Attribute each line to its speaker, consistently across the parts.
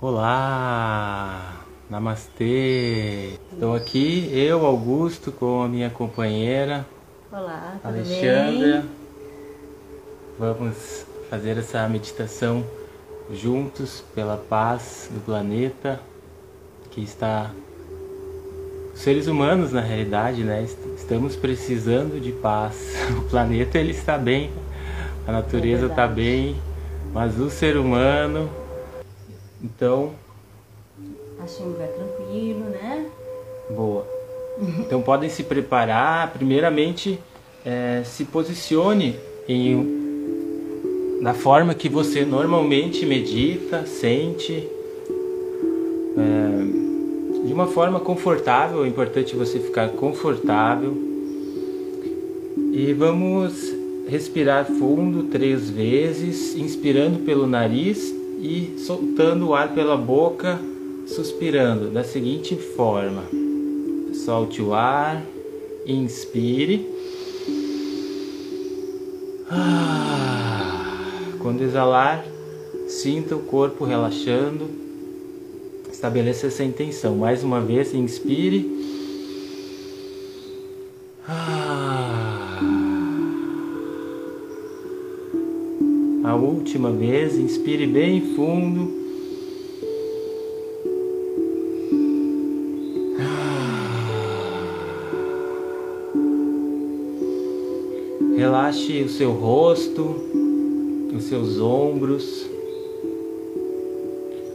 Speaker 1: Olá, namastê. Estou aqui, eu, Augusto, com a minha companheira
Speaker 2: Olá,
Speaker 1: Alexandra.
Speaker 2: bem?
Speaker 1: Vamos fazer essa meditação juntos pela paz do planeta que está os seres humanos na realidade, né? est- Estamos precisando de paz. O planeta ele está bem, a natureza está
Speaker 2: verdade.
Speaker 1: bem, mas o ser humano então
Speaker 2: Achei um lugar tranquilo, né?
Speaker 1: Boa. Então podem se preparar. Primeiramente, eh, se posicione em da forma que você normalmente medita, sente, eh, de uma forma confortável. É importante você ficar confortável. E vamos respirar fundo três vezes, inspirando pelo nariz e soltando o ar pela boca, suspirando da seguinte forma: solte o ar, inspire. Ah, Quando exalar, sinta o corpo relaxando. Estabeleça essa intenção. Mais uma vez, inspire. Última vez, inspire bem fundo. Relaxe o seu rosto, os seus ombros,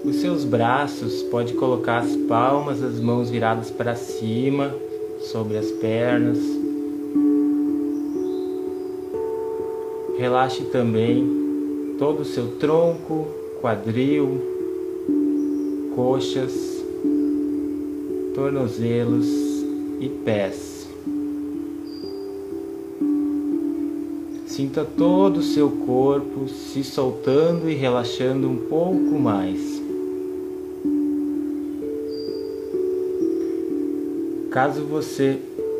Speaker 1: os seus braços. Pode colocar as palmas das mãos viradas para cima, sobre as pernas. Relaxe também todo o seu tronco, quadril, coxas, tornozelos e pés. Sinta todo o seu corpo se soltando e relaxando um pouco mais. Caso você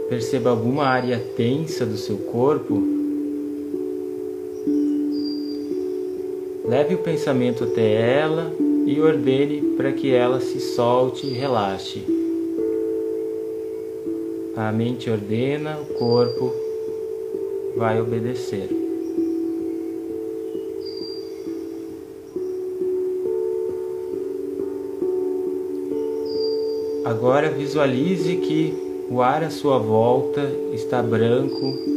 Speaker 1: perceba alguma área tensa do seu corpo, leve o pensamento até ela e ordene para que ela se solte e relaxe. A mente ordena, o corpo vai obedecer. Agora visualize que o ar à sua volta está branco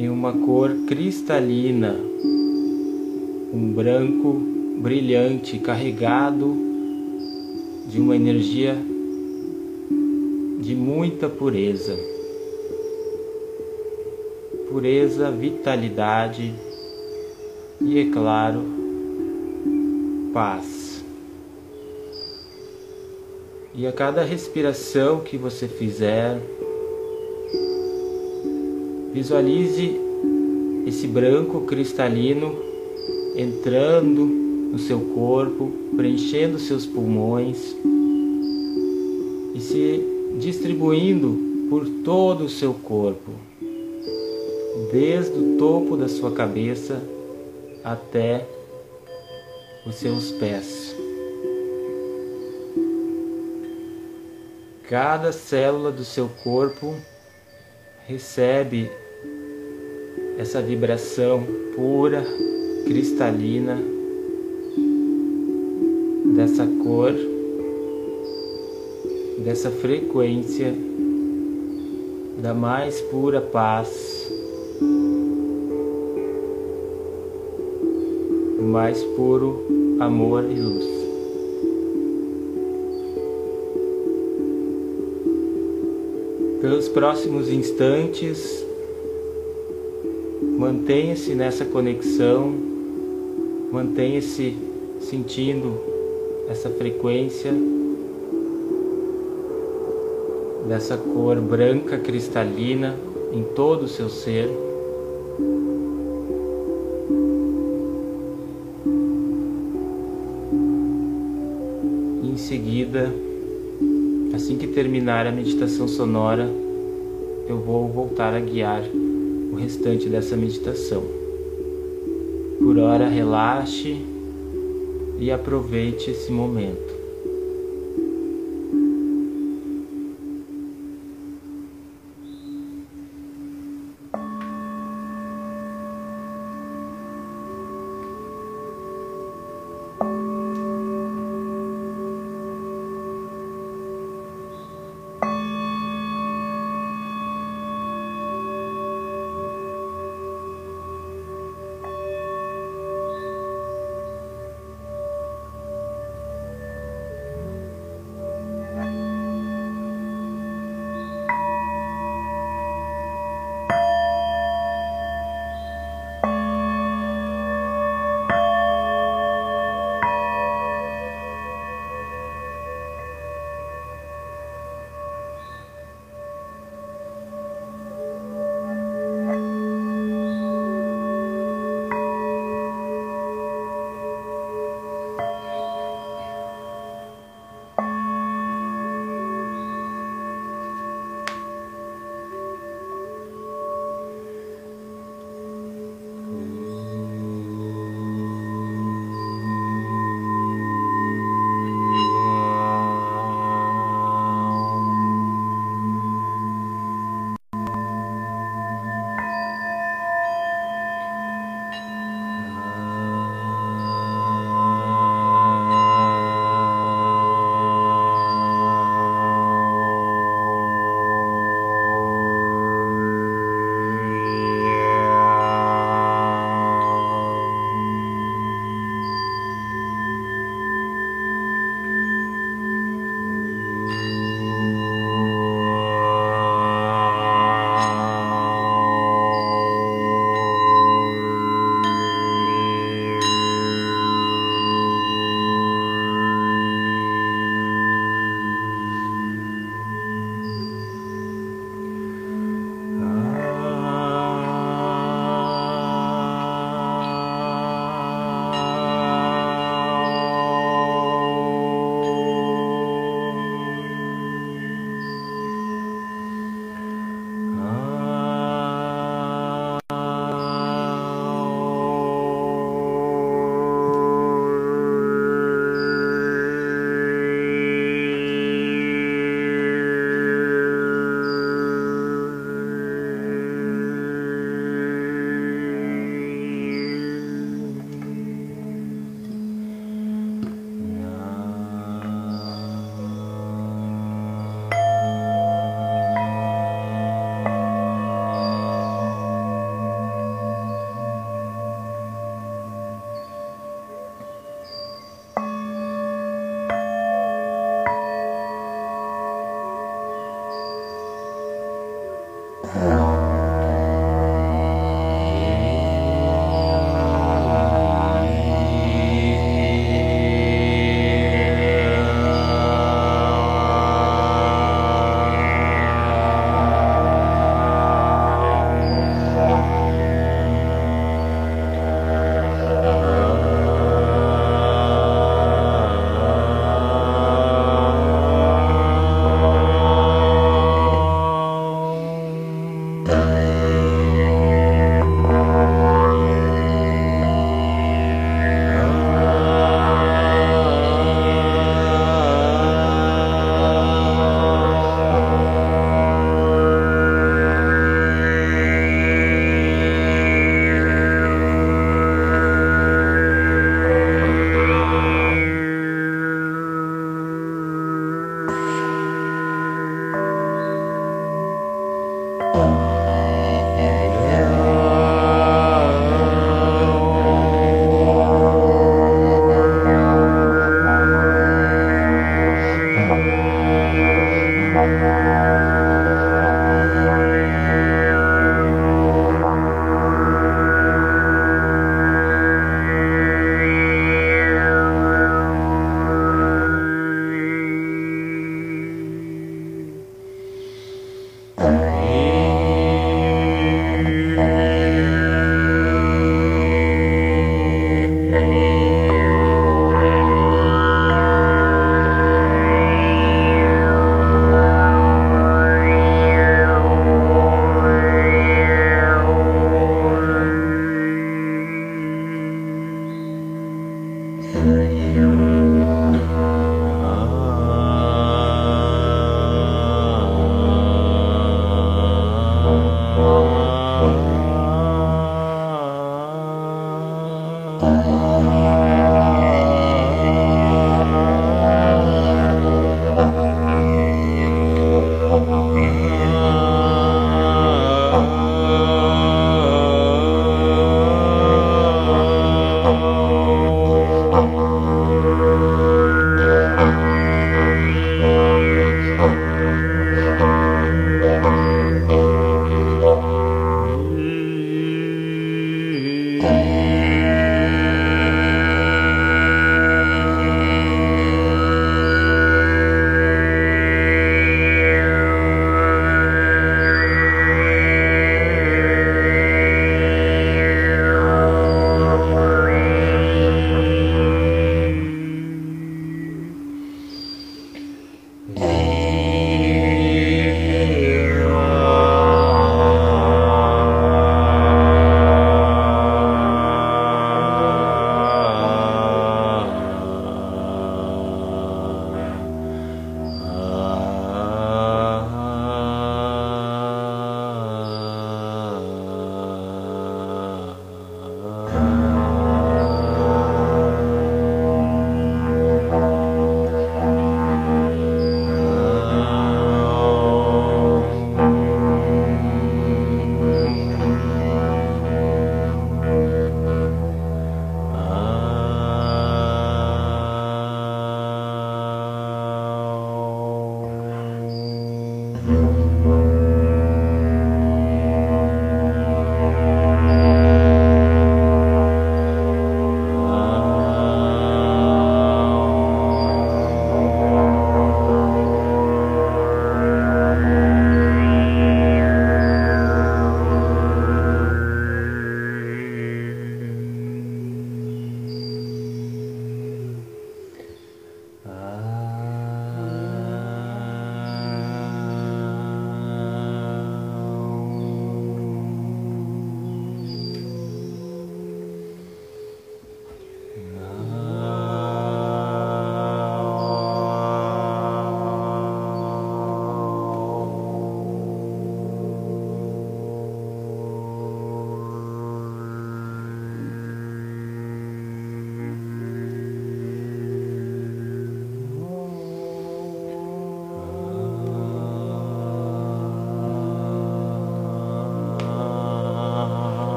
Speaker 1: em uma cor cristalina, um branco brilhante carregado de uma energia de muita pureza. Pureza, vitalidade e, é claro, paz. E a cada respiração que você fizer, visualize esse branco cristalino entrando no seu corpo, preenchendo seus pulmões e se distribuindo por todo o seu corpo, desde o topo da sua cabeça até os seus pés. Cada célula do seu corpo recebe essa vibração pura, cristalina, dessa cor, dessa frequência da mais pura paz, do mais puro amor e luz. Pelos próximos instantes, mantenha-se nessa conexão, mantenha-se sentindo essa frequência dessa cor branca cristalina em todo o seu ser. Em seguida, assim que terminar a meditação sonora, eu vou voltar a guiar o restante dessa meditação. Por hora, relaxe e aproveite esse momento.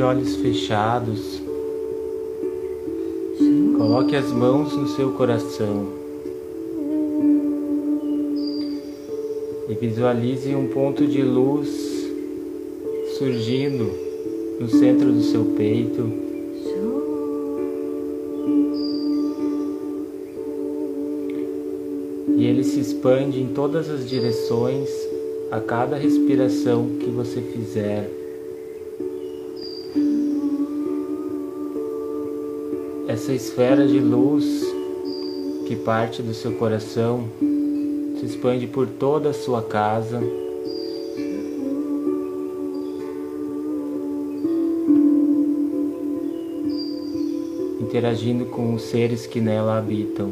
Speaker 1: De olhos fechados, coloque as mãos no seu coração e visualize um ponto de luz surgindo no centro do seu peito. E ele se expande em todas as direções a cada respiração que você fizer. Essa esfera de luz que parte do seu coração se expande por toda a sua casa. Interagindo com os seres que nela habitam.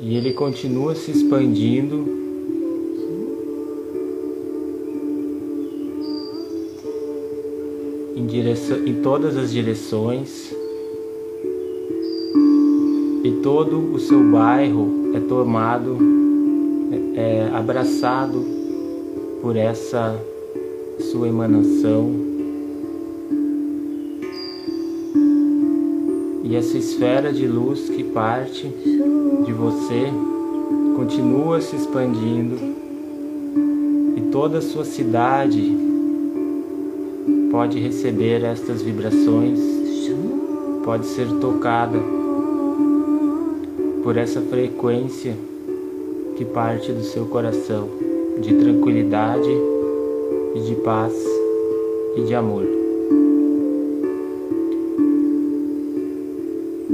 Speaker 1: E ele continua se expandindo em, direção, em todas as direções e todo o seu bairro é tomado, é, é abraçado por essa sua emanação. E essa esfera de luz que parte de você continua se expandindo e toda a sua cidade pode receber estas vibrações, pode ser tocada por essa frequência que parte do seu coração de tranquilidade e de paz e de amor.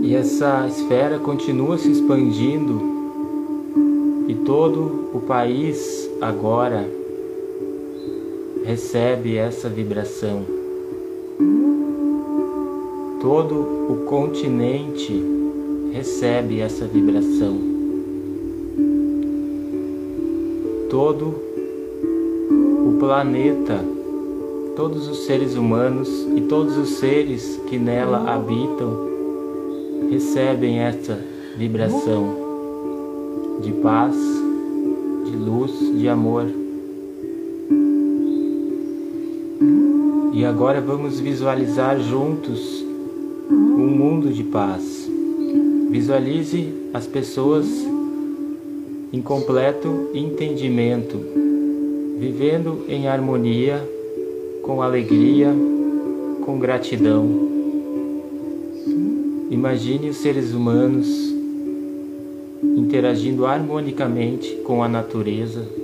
Speaker 1: E essa esfera continua se expandindo e todo o país agora recebe essa vibração. Todo o continente recebe essa vibração. Todo o planeta, todos os seres humanos e todos os seres que nela habitam recebem essa vibração de paz, de luz, de amor. E agora vamos visualizar juntos um mundo de paz. Visualize as pessoas em completo entendimento, vivendo em harmonia, com alegria, com gratidão. Imagine os seres humanos interagindo harmonicamente com a natureza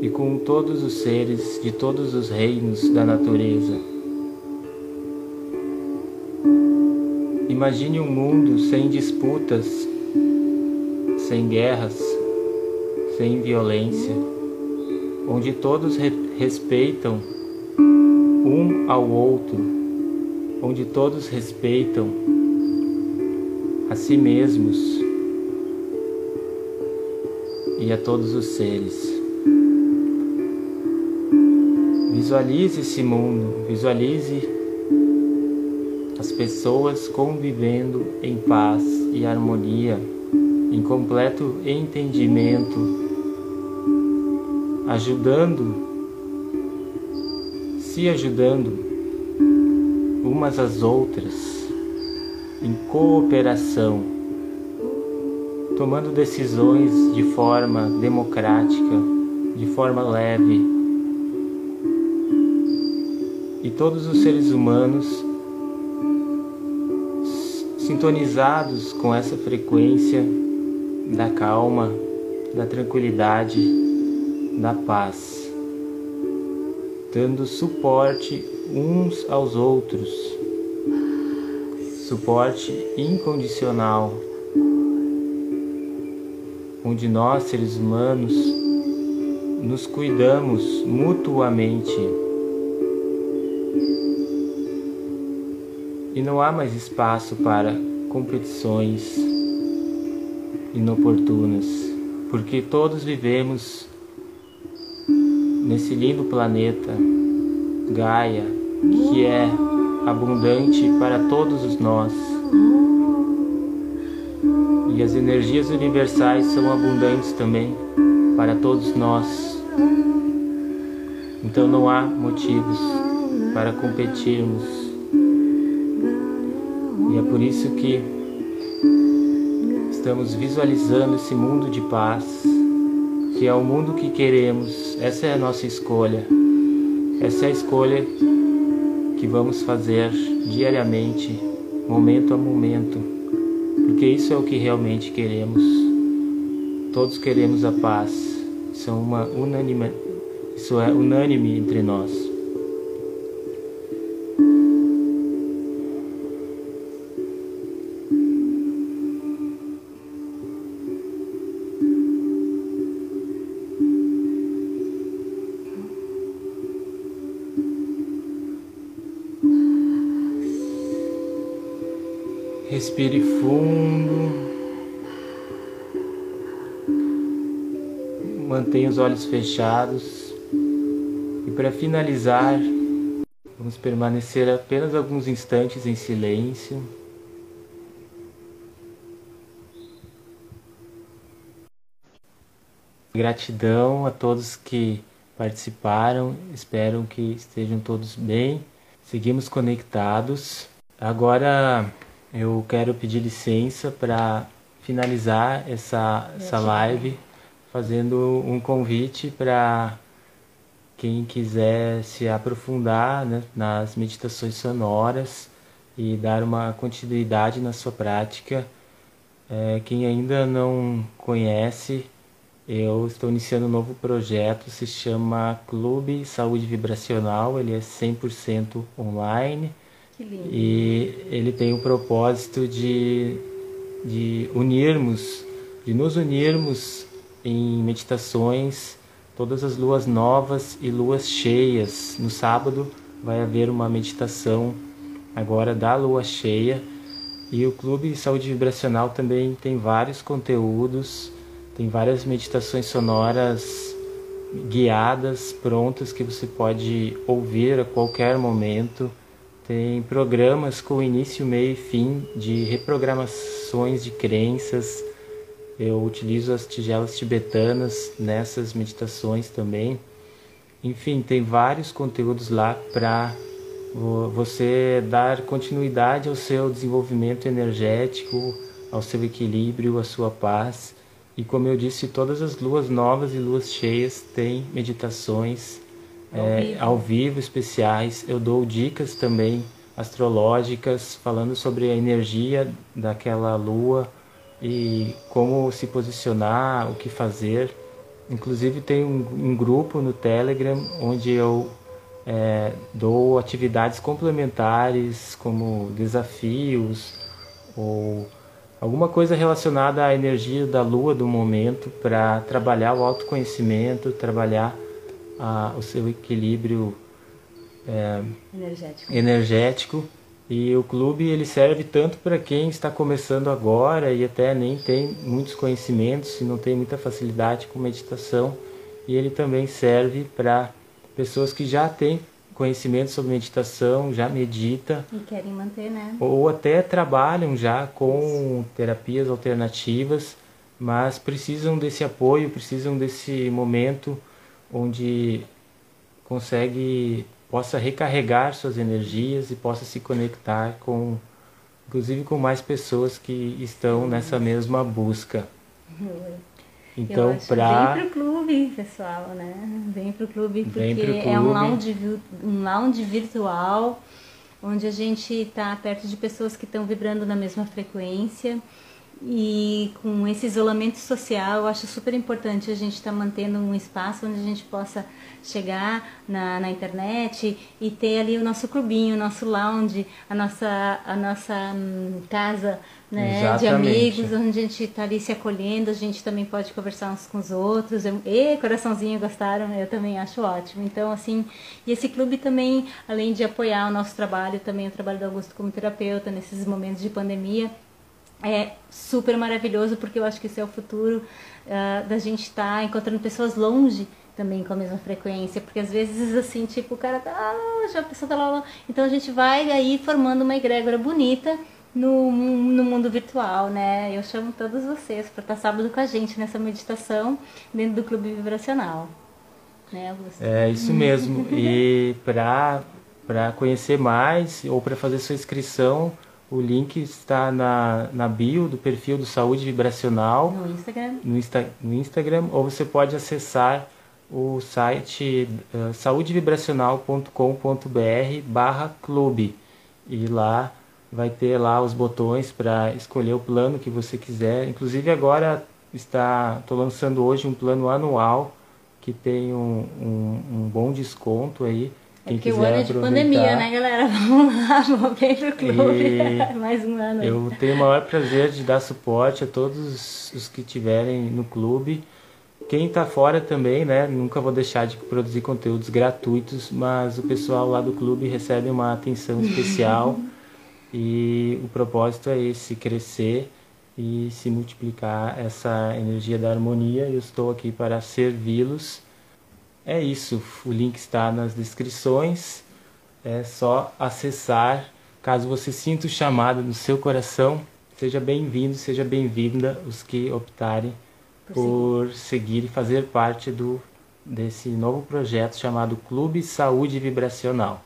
Speaker 1: e com todos os seres de todos os reinos da natureza. Imagine um mundo sem disputas, sem guerras, sem violência, onde todos re respeitam um ao outro, onde todos respeitam a si mesmos e a todos os seres. Visualize esse mundo, visualize as pessoas convivendo em paz e harmonia, em completo entendimento, ajudando, se ajudando umas às outras, em cooperação, tomando decisões de forma democrática, de forma leve e todos os seres humanos sintonizados com essa frequência da calma, da tranquilidade, da paz, dando suporte uns aos outros, suporte incondicional, onde nós, seres humanos, nos cuidamos mutuamente e não há mais espaço para competições inoportunas, porque todos vivemos nesse lindo planeta Gaia, que é abundante para todos nós. E as energias universais são abundantes também para todos nós. Então não há motivos para competirmos. E é por isso que estamos visualizando esse mundo de paz, que é o mundo que queremos. Essa é a nossa escolha. Essa é a escolha que vamos fazer diariamente, momento a momento, porque isso é o que realmente queremos. Todos queremos a paz. Isso é uma unanime, isso é unânime entre nós. Respire fundo. Mantenha os olhos fechados. E para finalizar, vamos permanecer apenas alguns instantes em silêncio. Gratidão a todos que participaram. Espero que estejam todos bem. Seguimos conectados. Agora eu quero pedir licença para finalizar essa, essa live fazendo um convite para quem quiser se aprofundar né, nas meditações sonoras e dar uma continuidade na sua prática. É, quem ainda não conhece, eu estou iniciando um novo projeto, se chama Clube Saúde Vibracional, ele é 100% online e ele tem o propósito de, de unirmos, de nos unirmos em meditações, todas as luas novas e luas cheias. No sábado vai haver uma meditação agora da lua cheia. E o Clube Saúde Vibracional também tem vários conteúdos, tem várias meditações sonoras guiadas, prontas que você pode ouvir a qualquer momento. Tem programas com início, meio e fim de reprogramações de crenças. Eu utilizo as tigelas tibetanas nessas meditações também. Enfim, tem vários conteúdos lá para você dar continuidade ao seu desenvolvimento energético, ao seu equilíbrio, à sua paz. E como eu disse, todas as luas novas e luas cheias têm meditações ao, é, vivo. ao vivo especiais. Eu dou dicas também astrológicas falando sobre a energia daquela lua e como se posicionar, o que fazer. Inclusive tem um, um grupo no Telegram onde eu é, dou atividades complementares como desafios ou alguma coisa relacionada à energia da lua do momento para trabalhar o autoconhecimento, trabalhar a, o seu equilíbrio é, energético. energético. E o clube ele serve tanto para quem está começando agora e até nem tem muitos conhecimentos e não tem muita facilidade com meditação. E ele também serve para pessoas que já têm conhecimento sobre meditação, já medita.
Speaker 2: E querem manter, né?
Speaker 1: Ou até trabalham já com terapias alternativas, mas precisam desse apoio, precisam desse momento onde consegue possa recarregar suas energias e possa se conectar com inclusive com mais pessoas que estão nessa mesma busca.
Speaker 2: Então, para vem pro clube, pessoal, né? Vem pro clube porque pro clube. é um lounge, um lounge virtual onde a gente está perto de pessoas que estão vibrando na mesma frequência e com esse isolamento social, eu acho super importante a gente estar tá mantendo um espaço onde a gente possa chegar na, na internet e ter ali o nosso clubinho, o nosso lounge, a nossa, a nossa hum, casa né, de amigos, onde a gente está ali se acolhendo, a gente também pode conversar uns com os outros. Eu, e coraçãozinho, gostaram? Eu também acho ótimo. Então, assim, e esse clube também, além de apoiar o nosso trabalho, também o trabalho do Augusto como terapeuta nesses momentos de pandemia, é super maravilhoso porque eu acho que esse é o futuro uh, da gente estar tá encontrando pessoas longe também com a mesma frequência, porque às vezes assim, tipo, o cara tá, ah, já a pessoa tá lá, então a gente vai aí formando uma egrégora bonita no, no mundo virtual, né? Eu chamo todos vocês para estar sábado com a gente nessa meditação dentro do Clube Vibracional. né, Augusto?
Speaker 1: É isso mesmo. e para para conhecer mais ou para fazer sua inscrição, o link está na, na bio do perfil do Saúde Vibracional.
Speaker 2: No Instagram.
Speaker 1: No, Insta, no Instagram, ou você pode acessar o site uh, saudevibracional.com.br barra clube. E lá vai ter lá os botões para escolher o plano que você quiser. Inclusive agora está estou lançando hoje um plano anual que tem um, um, um bom desconto aí
Speaker 2: é porque o ano é de pandemia, né, galera? Vamos lá, vamos bem pro clube. Mais um ano.
Speaker 1: Eu tenho o maior prazer de dar suporte a todos os que estiverem no clube. Quem está fora também, né? Nunca vou deixar de produzir conteúdos gratuitos, mas o pessoal lá do clube recebe uma atenção especial e o propósito é esse, crescer e se multiplicar essa energia da harmonia. Eu estou aqui para servi-los é isso, o link está nas descrições. É só acessar. Caso você sinta o chamado no seu coração, seja bem-vindo, seja bem-vinda os que optarem por, por seguir e fazer parte do desse novo projeto chamado Clube Saúde Vibracional.